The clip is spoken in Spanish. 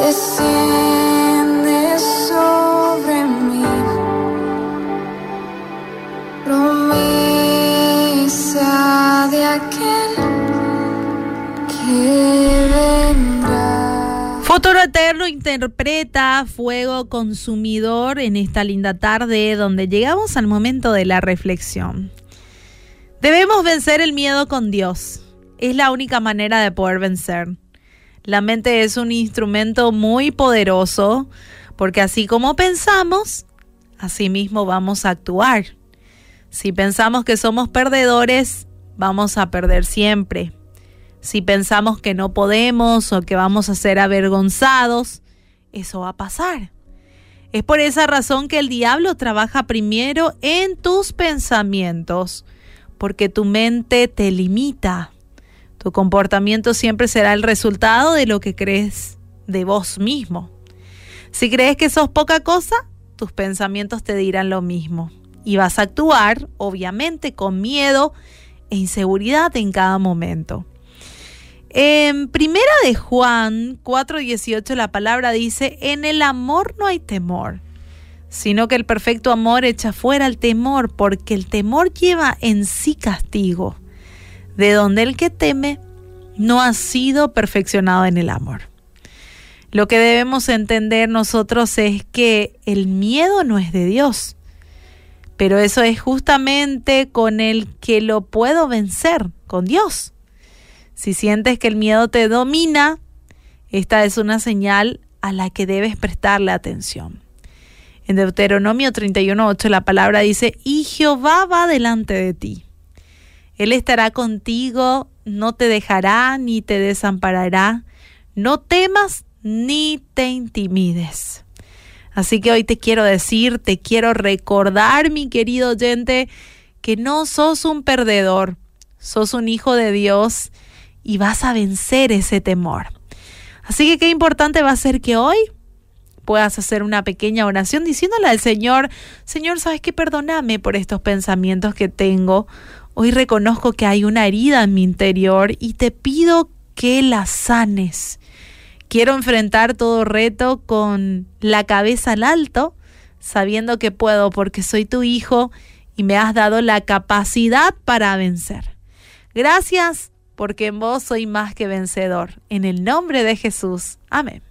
desciende sobre mí. Promesa de aquel que vendrá. Futuro Eterno interpreta Fuego Consumidor en esta linda tarde donde llegamos al momento de la reflexión. Debemos vencer el miedo con Dios. Es la única manera de poder vencer. La mente es un instrumento muy poderoso porque así como pensamos, así mismo vamos a actuar. Si pensamos que somos perdedores, vamos a perder siempre. Si pensamos que no podemos o que vamos a ser avergonzados, eso va a pasar. Es por esa razón que el diablo trabaja primero en tus pensamientos, porque tu mente te limita. Tu comportamiento siempre será el resultado de lo que crees de vos mismo. Si crees que sos poca cosa, tus pensamientos te dirán lo mismo. Y vas a actuar, obviamente, con miedo e inseguridad en cada momento. En Primera de Juan 4:18 la palabra dice, en el amor no hay temor, sino que el perfecto amor echa fuera el temor, porque el temor lleva en sí castigo, de donde el que teme no ha sido perfeccionado en el amor. Lo que debemos entender nosotros es que el miedo no es de Dios, pero eso es justamente con el que lo puedo vencer, con Dios. Si sientes que el miedo te domina, esta es una señal a la que debes prestarle atención. En Deuteronomio 31.8 la palabra dice, y Jehová va delante de ti. Él estará contigo, no te dejará ni te desamparará. No temas ni te intimides. Así que hoy te quiero decir, te quiero recordar, mi querido oyente, que no sos un perdedor, sos un hijo de Dios y vas a vencer ese temor. Así que qué importante va a ser que hoy puedas hacer una pequeña oración diciéndole al Señor, Señor, ¿sabes qué? Perdóname por estos pensamientos que tengo. Hoy reconozco que hay una herida en mi interior y te pido que la sanes. Quiero enfrentar todo reto con la cabeza al alto, sabiendo que puedo porque soy tu hijo y me has dado la capacidad para vencer. Gracias porque en vos soy más que vencedor. En el nombre de Jesús. Amén.